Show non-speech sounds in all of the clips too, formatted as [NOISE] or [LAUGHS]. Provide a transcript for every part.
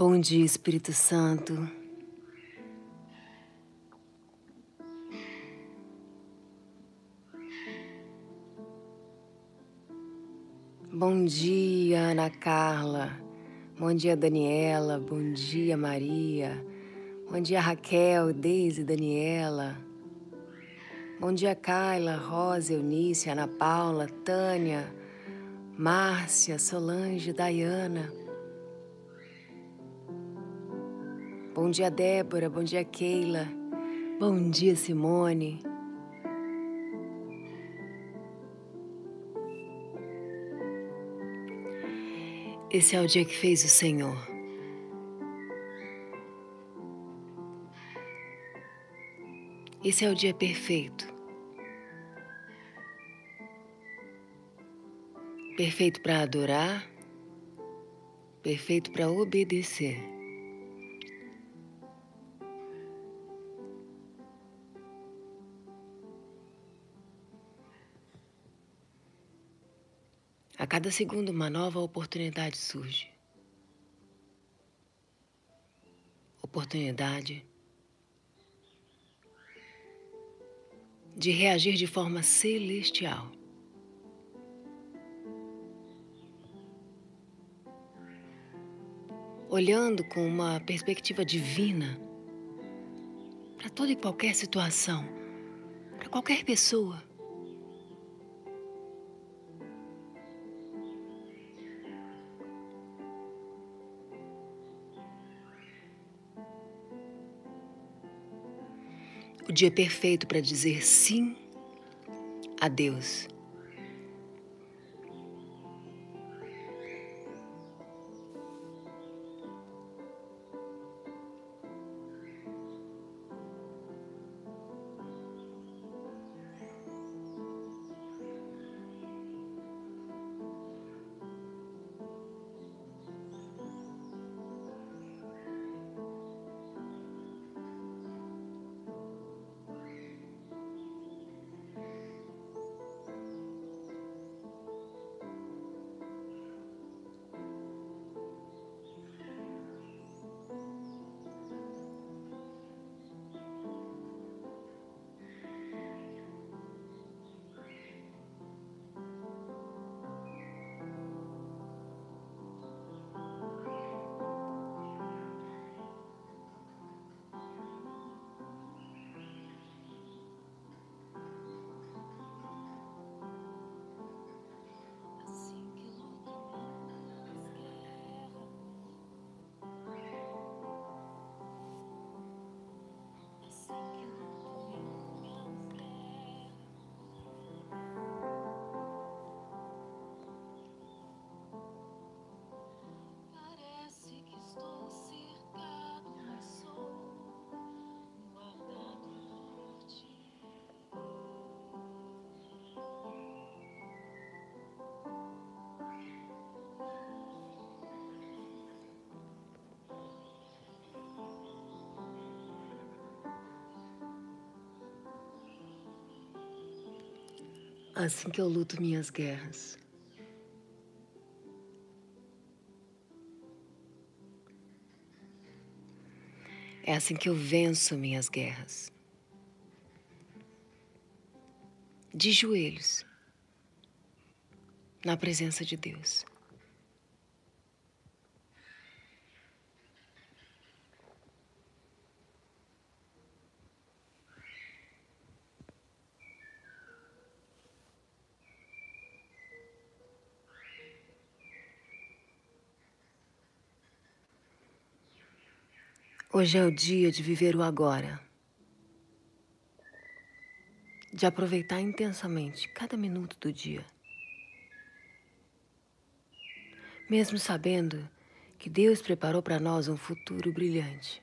Bom dia, Espírito Santo. Bom dia, Ana Carla. Bom dia, Daniela. Bom dia, Maria. Bom dia, Raquel, Deise, Daniela. Bom dia, Carla, Rosa, Eunice, Ana Paula, Tânia, Márcia, Solange, Dayana. Bom dia, Débora. Bom dia, Keila. Bom dia, Simone. Esse é o dia que fez o Senhor. Esse é o dia perfeito. Perfeito para adorar, perfeito para obedecer. A cada segundo, uma nova oportunidade surge. Oportunidade de reagir de forma celestial. Olhando com uma perspectiva divina para toda e qualquer situação, para qualquer pessoa. Dia perfeito para dizer sim a Deus. Assim que eu luto minhas guerras. É assim que eu venço minhas guerras. De joelhos, na presença de Deus. Hoje é o dia de viver o agora. De aproveitar intensamente cada minuto do dia. Mesmo sabendo que Deus preparou para nós um futuro brilhante.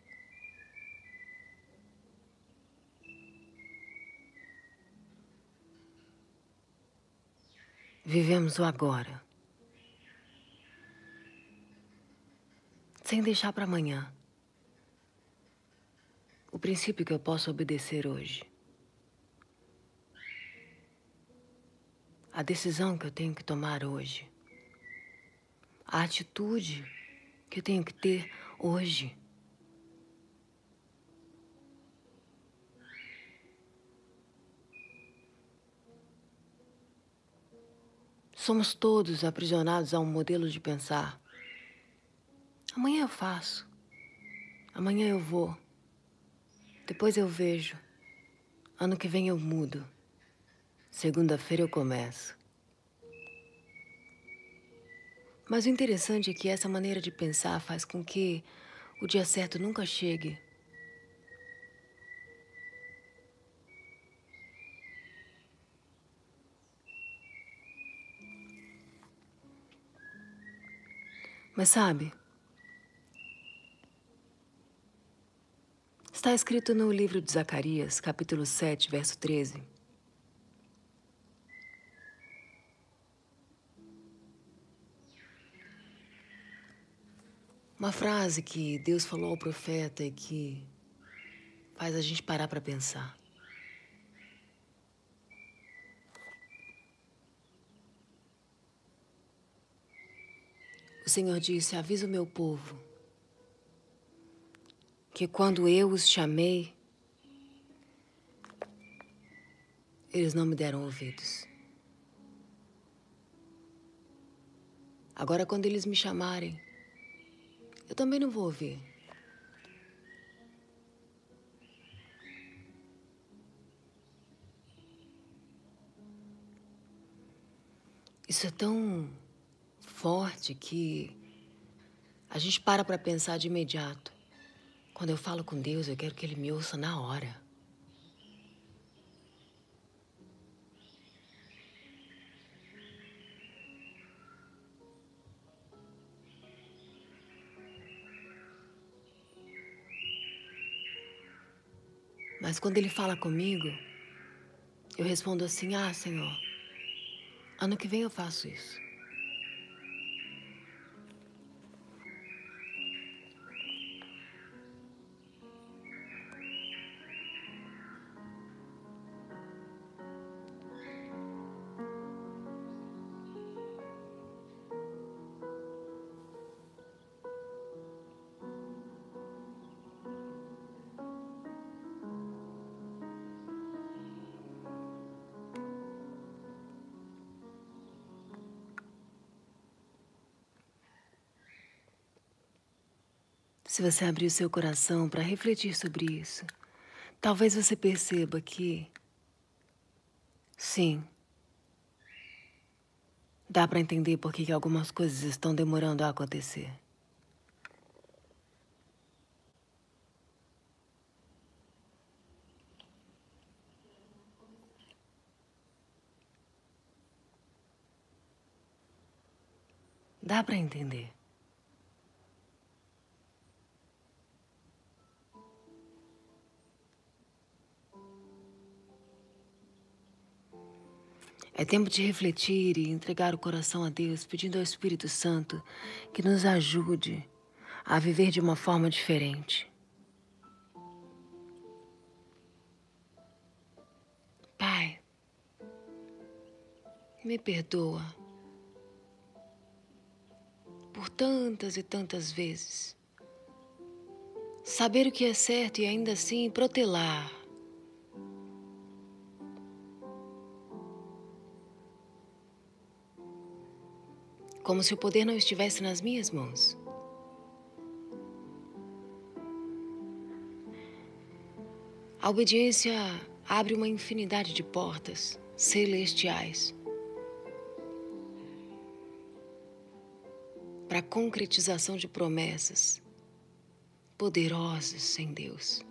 Vivemos o agora. Sem deixar para amanhã o princípio que eu posso obedecer hoje. A decisão que eu tenho que tomar hoje. A atitude que eu tenho que ter hoje. Somos todos aprisionados a um modelo de pensar. Amanhã eu faço. Amanhã eu vou. Depois eu vejo. Ano que vem eu mudo. Segunda-feira eu começo. Mas o interessante é que essa maneira de pensar faz com que o dia certo nunca chegue. Mas sabe, está escrito no livro de Zacarias, capítulo 7, verso 13. Uma frase que Deus falou ao profeta e que faz a gente parar para pensar. O Senhor disse: Avisa o meu povo que quando eu os chamei, eles não me deram ouvidos. Agora, quando eles me chamarem, eu também não vou ouvir. Isso é tão forte que a gente para para pensar de imediato. Quando eu falo com Deus, eu quero que Ele me ouça na hora. Mas quando ele fala comigo, eu respondo assim: Ah, Senhor, ano que vem eu faço isso. Se você abrir o seu coração para refletir sobre isso, talvez você perceba que, sim, dá para entender por que algumas coisas estão demorando a acontecer. Dá para entender. É tempo de refletir e entregar o coração a Deus, pedindo ao Espírito Santo que nos ajude a viver de uma forma diferente. Pai, me perdoa por tantas e tantas vezes saber o que é certo e ainda assim protelar como se o poder não estivesse nas minhas mãos. A obediência abre uma infinidade de portas celestiais para a concretização de promessas poderosas em Deus.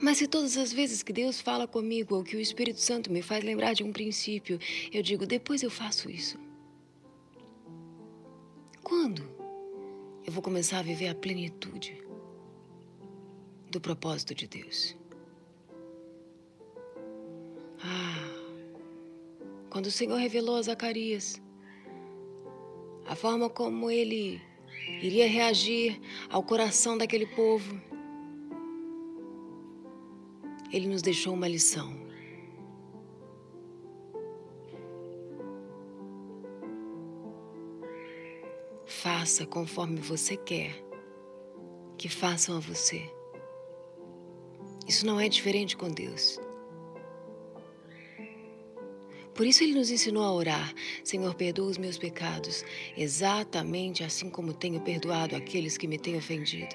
Mas se todas as vezes que Deus fala comigo ou que o Espírito Santo me faz lembrar de um princípio, eu digo, depois eu faço isso. Quando eu vou começar a viver a plenitude do propósito de Deus? Ah, quando o Senhor revelou a Zacarias a forma como ele iria reagir ao coração daquele povo ele nos deixou uma lição. Faça conforme você quer que façam a você. Isso não é diferente com Deus. Por isso ele nos ensinou a orar: Senhor, perdoa os meus pecados, exatamente assim como tenho perdoado aqueles que me têm ofendido.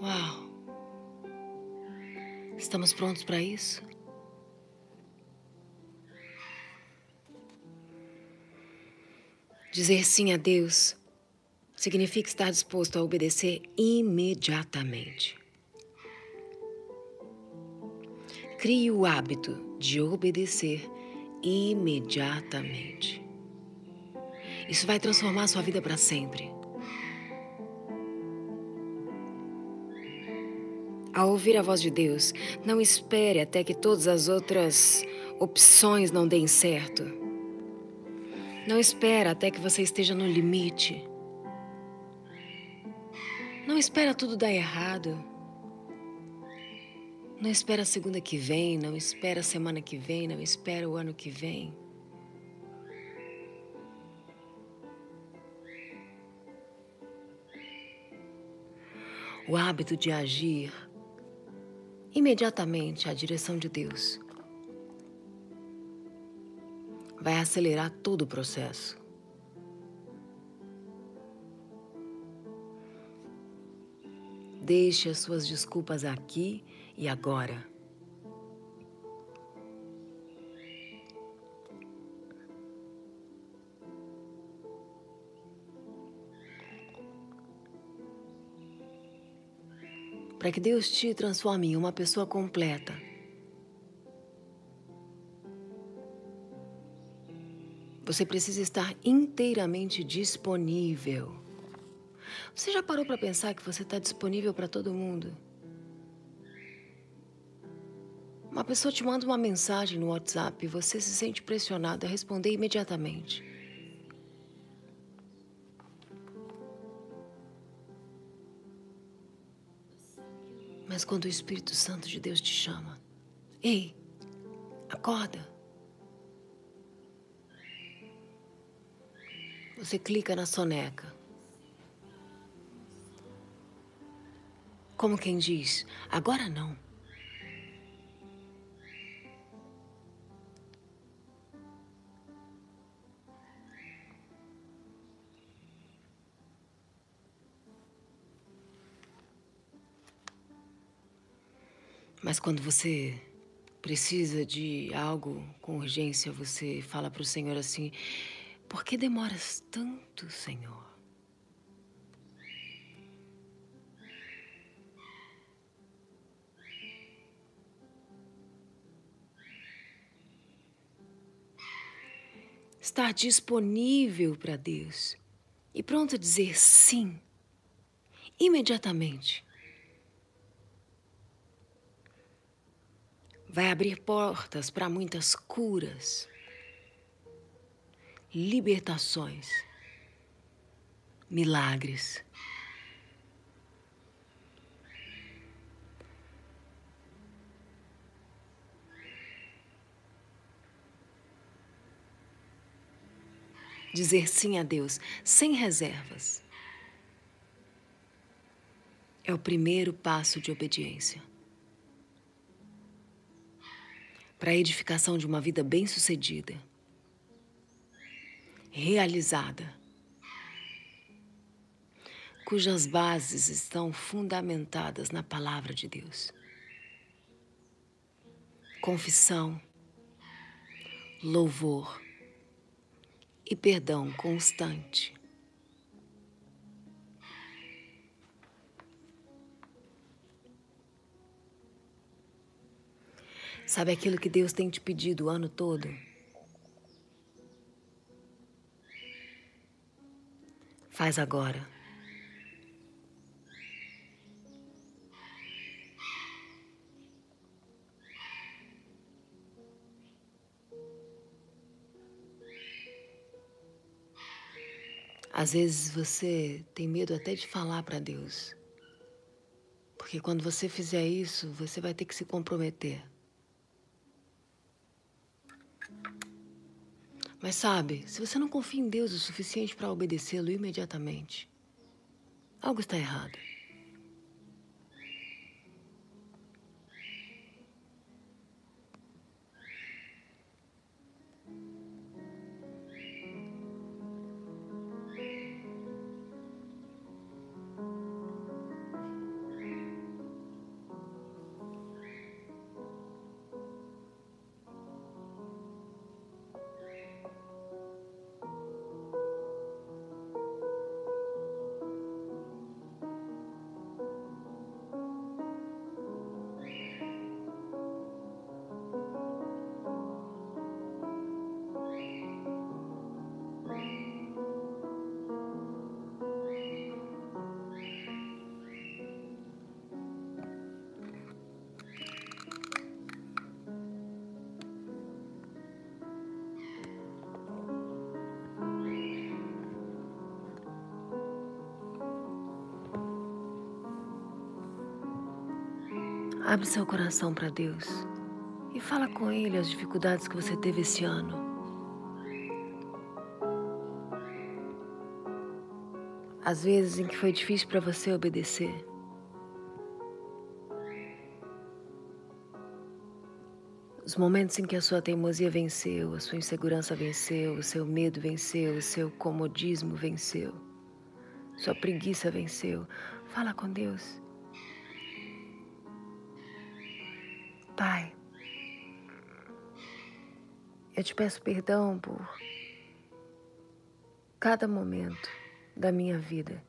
Uau! Estamos prontos para isso? Dizer sim a Deus significa estar disposto a obedecer imediatamente. Crie o hábito de obedecer imediatamente. Isso vai transformar sua vida para sempre. Ao ouvir a voz de Deus, não espere até que todas as outras opções não deem certo. Não espere até que você esteja no limite. Não espera tudo dar errado. Não espera a segunda que vem, não espera a semana que vem, não espera o ano que vem. O hábito de agir imediatamente à direção de Deus vai acelerar todo o processo. Deixe as suas desculpas aqui e agora. Para que Deus te transforme em uma pessoa completa. Você precisa estar inteiramente disponível. Você já parou para pensar que você está disponível para todo mundo? Uma pessoa te manda uma mensagem no WhatsApp e você se sente pressionado a responder imediatamente. Mas quando o Espírito Santo de Deus te chama, ei, acorda. Você clica na soneca. Como quem diz, agora não. Mas quando você precisa de algo com urgência, você fala para o Senhor assim: Por que demoras tanto, Senhor? Estar disponível para Deus e pronto a dizer sim imediatamente. Vai abrir portas para muitas curas, libertações, milagres. Dizer sim a Deus sem reservas é o primeiro passo de obediência. Para a edificação de uma vida bem-sucedida, realizada, cujas bases estão fundamentadas na palavra de Deus. Confissão, louvor e perdão constante. Sabe aquilo que Deus tem te pedido o ano todo? Faz agora. Às vezes você tem medo até de falar para Deus. Porque quando você fizer isso, você vai ter que se comprometer. Mas sabe, se você não confia em Deus o suficiente para obedecê-lo imediatamente, algo está errado. Abre seu coração para Deus e fala com Ele as dificuldades que você teve esse ano. As vezes em que foi difícil para você obedecer. Os momentos em que a sua teimosia venceu, a sua insegurança venceu, o seu medo venceu, o seu comodismo venceu, sua preguiça venceu. Fala com Deus. Pai, eu te peço perdão por cada momento da minha vida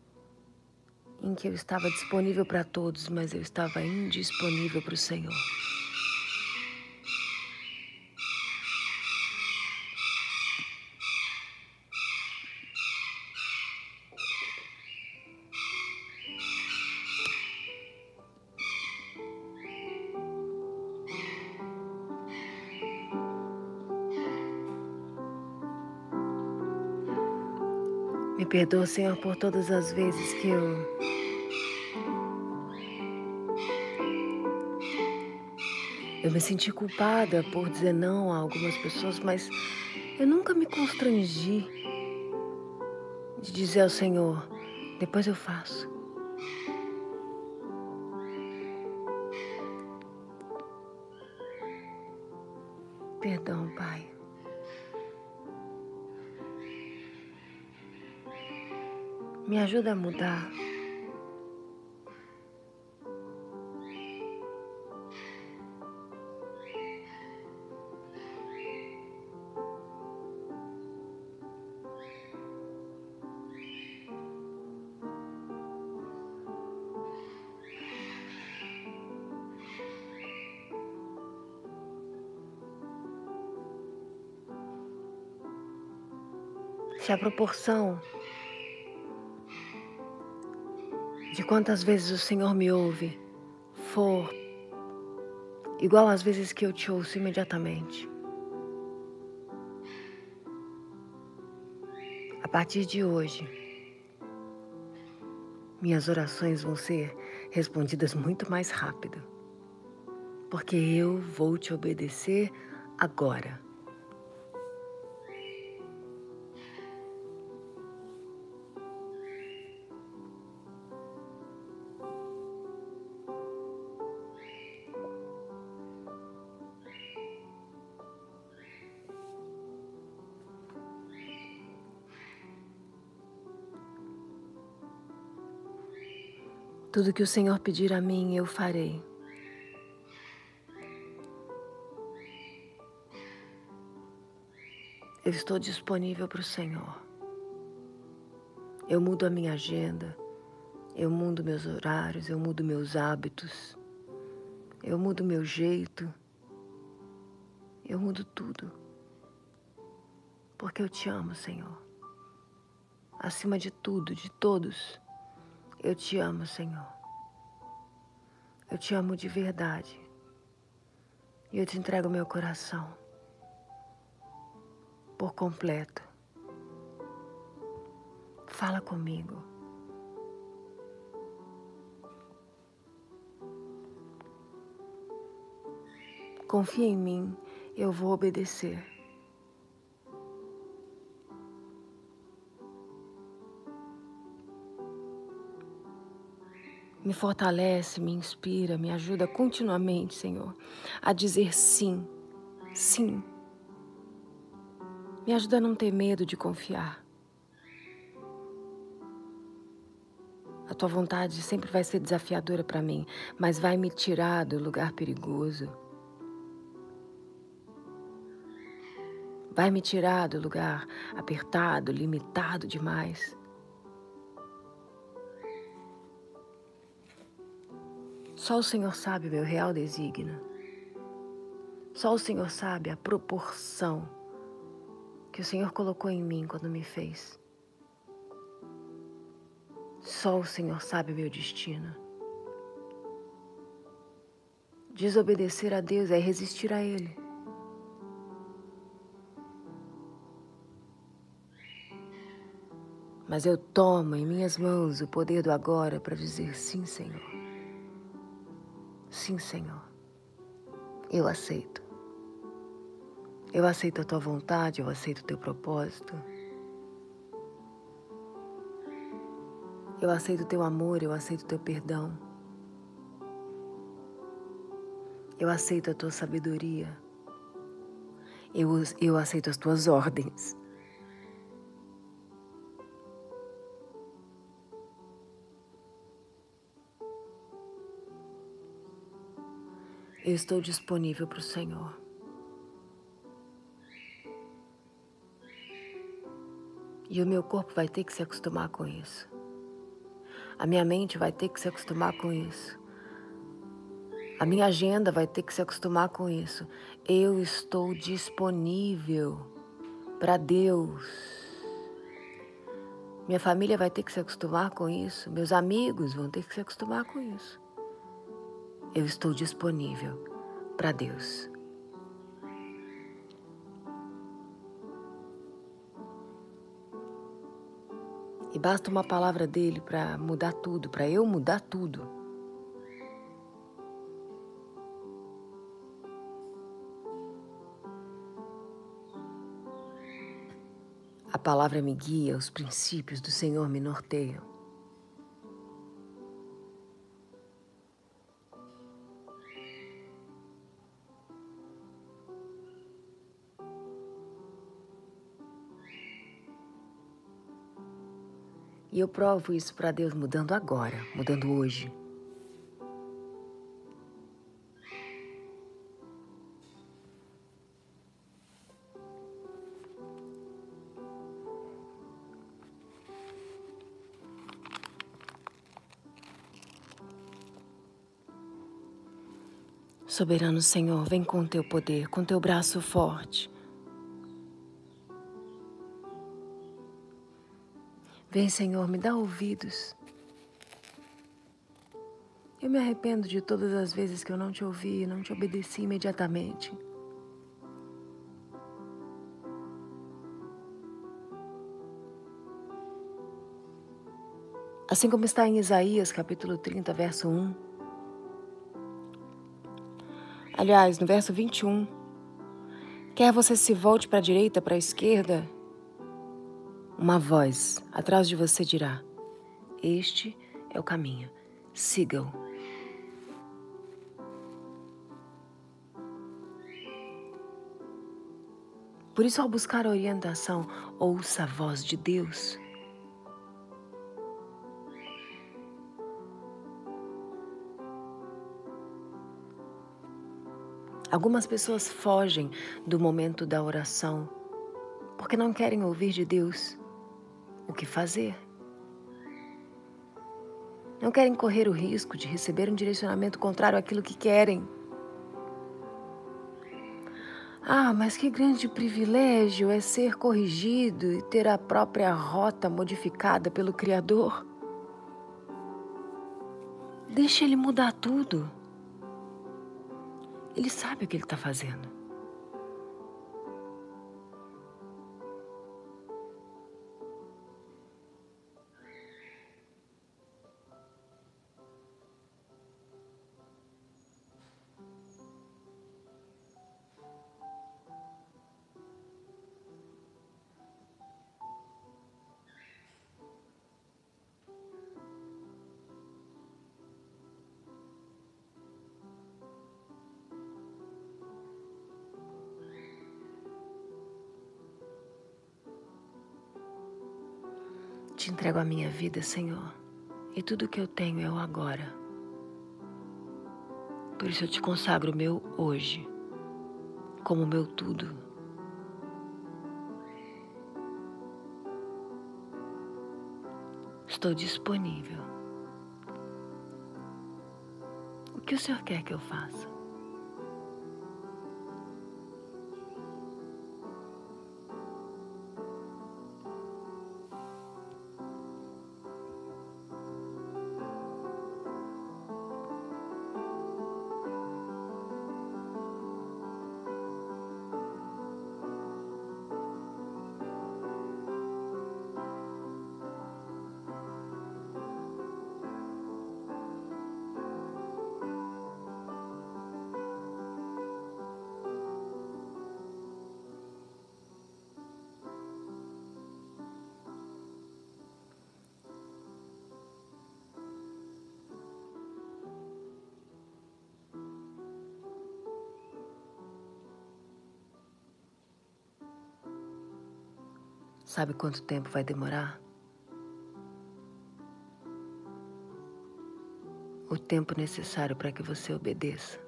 em que eu estava disponível para todos, mas eu estava indisponível para o Senhor. Perdoa, Senhor, por todas as vezes que eu Eu me senti culpada por dizer não a algumas pessoas, mas eu nunca me constrangi de dizer ao Senhor, depois eu faço. Perdão, Pai. Me ajuda a mudar. Se a proporção de quantas vezes o Senhor me ouve for igual às vezes que eu te ouço imediatamente. A partir de hoje, minhas orações vão ser respondidas muito mais rápido, porque eu vou te obedecer agora. Tudo que o Senhor pedir a mim, eu farei. Eu estou disponível para o Senhor. Eu mudo a minha agenda, eu mudo meus horários, eu mudo meus hábitos, eu mudo meu jeito, eu mudo tudo. Porque eu te amo, Senhor. Acima de tudo, de todos. Eu te amo, Senhor. Eu te amo de verdade. E eu te entrego meu coração por completo. Fala comigo. Confia em mim, eu vou obedecer. Me fortalece, me inspira, me ajuda continuamente, Senhor, a dizer sim, sim. Me ajuda a não ter medo de confiar. A tua vontade sempre vai ser desafiadora para mim, mas vai me tirar do lugar perigoso. Vai me tirar do lugar apertado, limitado demais. Só o Senhor sabe meu real desígnio. Só o Senhor sabe a proporção que o Senhor colocou em mim quando me fez. Só o Senhor sabe o meu destino. Desobedecer a Deus é resistir a Ele. Mas eu tomo em minhas mãos o poder do agora para dizer sim, Senhor. Sim, Senhor. Eu aceito. Eu aceito a tua vontade, eu aceito o teu propósito. Eu aceito o teu amor, eu aceito o teu perdão. Eu aceito a tua sabedoria. Eu, eu aceito as tuas ordens. Eu estou disponível para o Senhor. E o meu corpo vai ter que se acostumar com isso. A minha mente vai ter que se acostumar com isso. A minha agenda vai ter que se acostumar com isso. Eu estou disponível para Deus. Minha família vai ter que se acostumar com isso. Meus amigos vão ter que se acostumar com isso. Eu estou disponível para Deus. E basta uma palavra dele para mudar tudo, para eu mudar tudo. A palavra me guia, os princípios do Senhor me norteiam. E eu provo isso para Deus mudando agora, mudando hoje. Soberano Senhor, vem com teu poder, com teu braço forte. Vem, Senhor, me dá ouvidos. Eu me arrependo de todas as vezes que eu não te ouvi não te obedeci imediatamente. Assim como está em Isaías capítulo 30, verso 1. Aliás, no verso 21. Quer você se volte para a direita, para a esquerda, uma voz atrás de você dirá: Este é o caminho, siga-o. Por isso, ao buscar orientação, ouça a voz de Deus. Algumas pessoas fogem do momento da oração porque não querem ouvir de Deus o que fazer. Não querem correr o risco de receber um direcionamento contrário àquilo que querem. Ah, mas que grande privilégio é ser corrigido e ter a própria rota modificada pelo Criador. Deixa ele mudar tudo. Ele sabe o que ele está fazendo. Te entrego a minha vida, Senhor, e tudo que eu tenho é o agora. Por isso eu te consagro o meu hoje, como meu tudo. Estou disponível. O que o Senhor quer que eu faça? Sabe quanto tempo vai demorar? O tempo necessário para que você obedeça.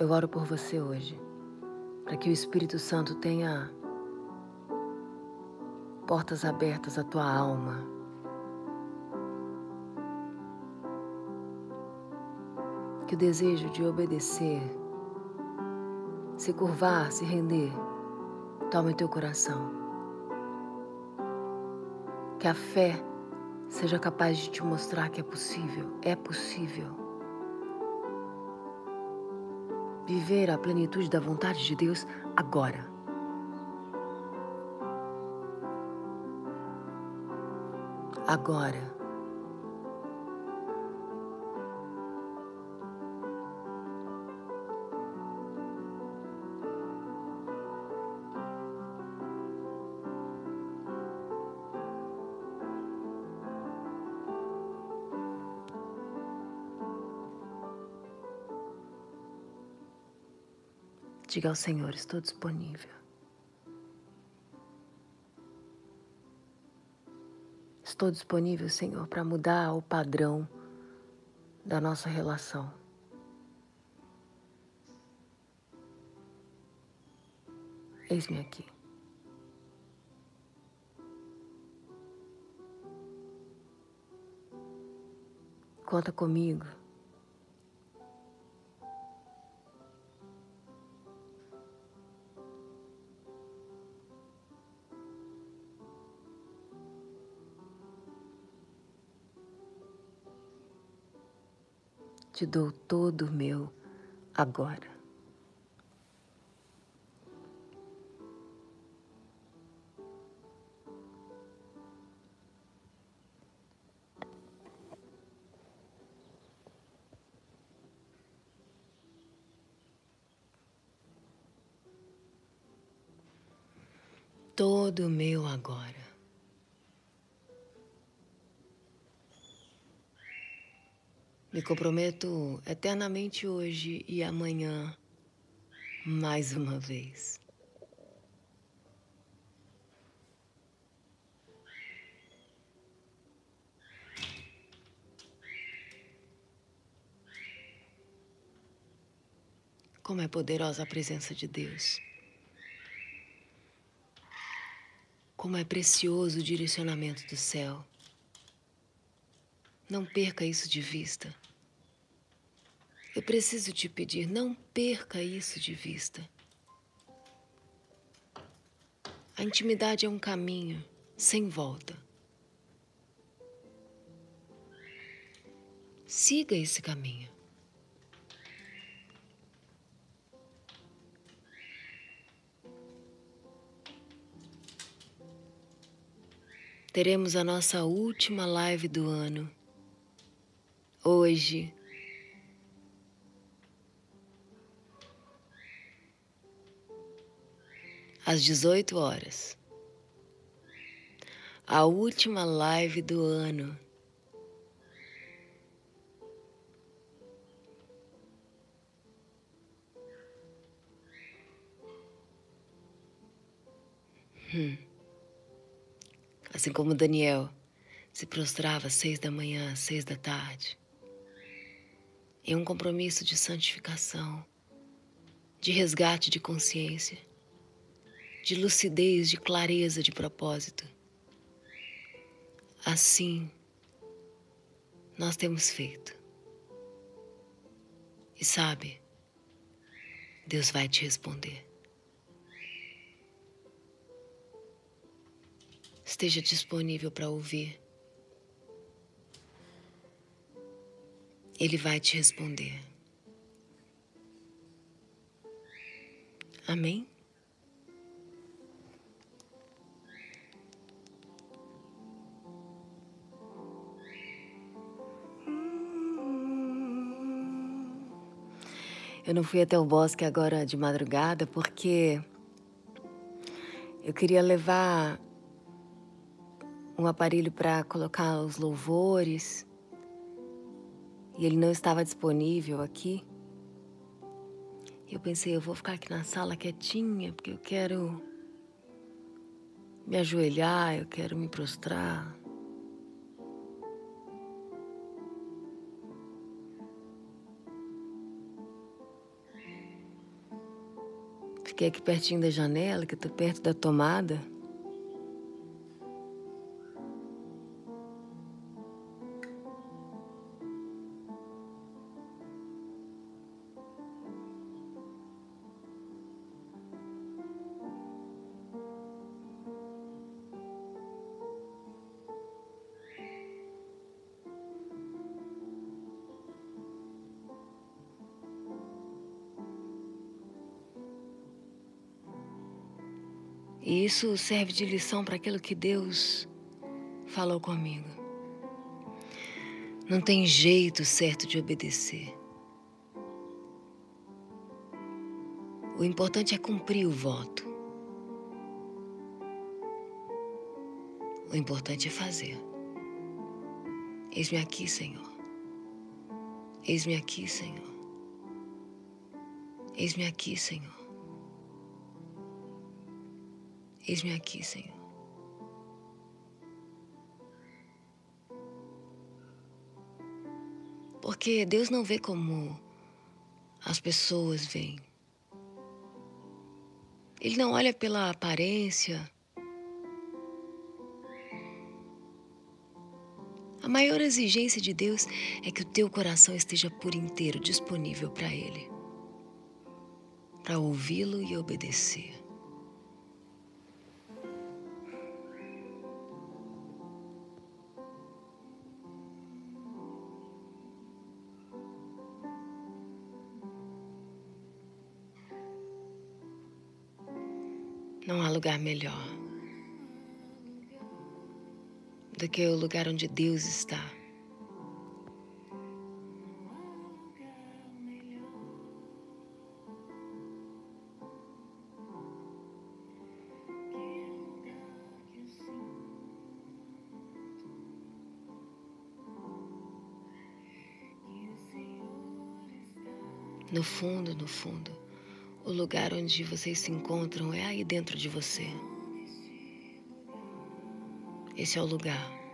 Eu oro por você hoje, para que o Espírito Santo tenha portas abertas à tua alma que o desejo de obedecer, se curvar, se render, tome teu coração. Que a fé seja capaz de te mostrar que é possível, é possível. Viver a plenitude da vontade de Deus agora. Agora. Diga ao Senhor: estou disponível. Estou disponível, Senhor, para mudar o padrão da nossa relação. Eis-me aqui. Conta comigo. Te dou todo o meu agora. Todo o meu agora. Me comprometo eternamente hoje e amanhã, mais uma vez. Como é poderosa a presença de Deus. Como é precioso o direcionamento do céu. Não perca isso de vista. Eu preciso te pedir, não perca isso de vista. A intimidade é um caminho sem volta. Siga esse caminho. Teremos a nossa última live do ano. Hoje, às 18 horas. A última live do ano. Hum. Assim como Daniel se prostrava às seis da manhã, às seis da tarde, em um compromisso de santificação, de resgate de consciência de lucidez, de clareza de propósito. Assim, nós temos feito. E sabe, Deus vai te responder. Esteja disponível para ouvir. Ele vai te responder. Amém? Eu não fui até o bosque agora de madrugada porque eu queria levar um aparelho para colocar os louvores e ele não estava disponível aqui. Eu pensei, eu vou ficar aqui na sala quietinha porque eu quero me ajoelhar, eu quero me prostrar. Fiquei aqui pertinho da janela, que eu tô perto da tomada. Isso serve de lição para aquilo que Deus falou comigo. Não tem jeito certo de obedecer. O importante é cumprir o voto. O importante é fazer. Eis-me aqui, Senhor. Eis-me aqui, Senhor. Eis-me aqui, Senhor. Eis-me aqui, Senhor. Porque Deus não vê como as pessoas veem. Ele não olha pela aparência. A maior exigência de Deus é que o teu coração esteja por inteiro disponível para Ele, para ouvi-lo e obedecer. Não há lugar melhor do que o lugar onde Deus está. No fundo, no fundo, o lugar onde vocês se encontram é aí dentro de você. Esse é o lugar.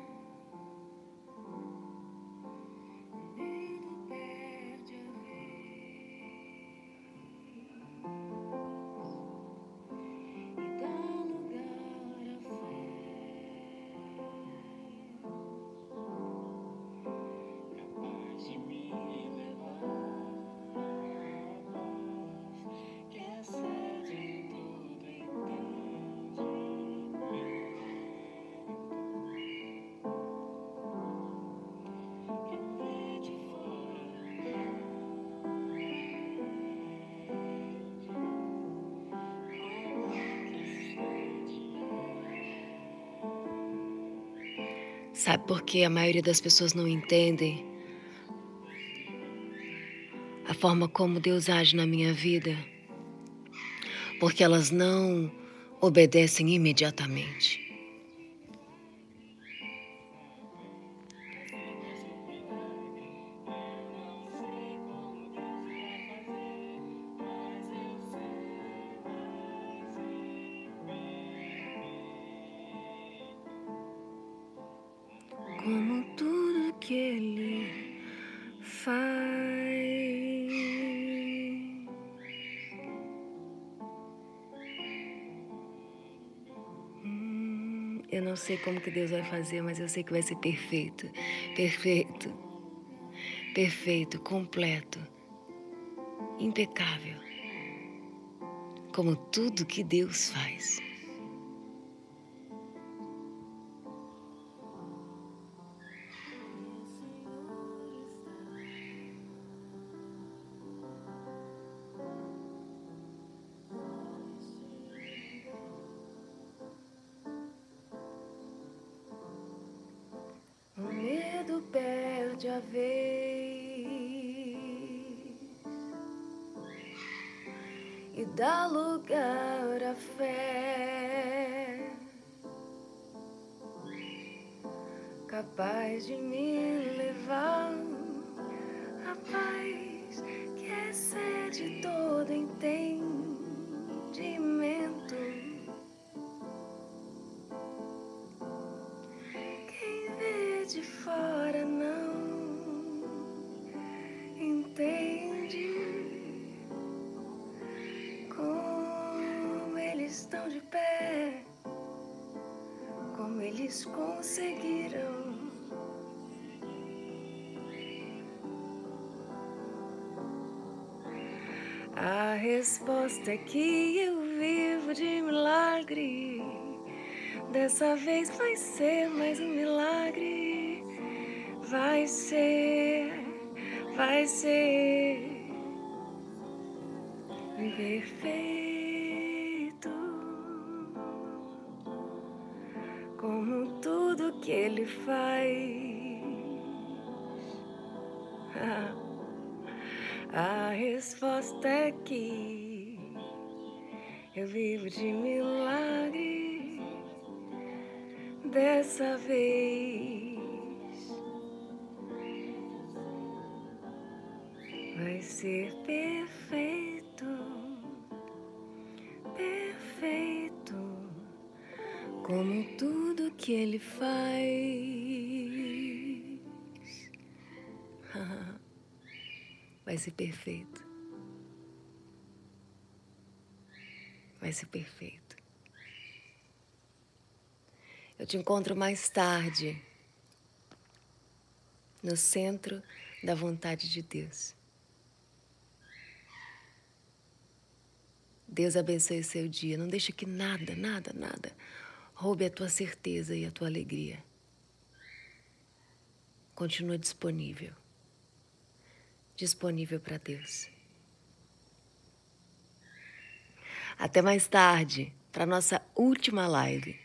Que a maioria das pessoas não entendem a forma como Deus age na minha vida? Porque elas não obedecem imediatamente. Não sei como que Deus vai fazer, mas eu sei que vai ser perfeito. Perfeito. Perfeito, completo. Impecável. Como tudo que Deus faz. Capaz de me levar à paz que excede todo entendimento. Quem vê de fora estão de pé, como eles conseguiram. A resposta é que eu vivo de milagre. Dessa vez vai ser mais um milagre. Vai ser, vai ser perfeito. Resposta é que eu vivo de milagre dessa vez. Vai ser perfeito, perfeito, como tudo que ele faz. [LAUGHS] Vai ser perfeito. Vai ser perfeito. Eu te encontro mais tarde no centro da vontade de Deus. Deus abençoe seu dia. Não deixe que nada, nada, nada roube a tua certeza e a tua alegria. Continua disponível. Disponível para Deus. Até mais tarde, para nossa última live.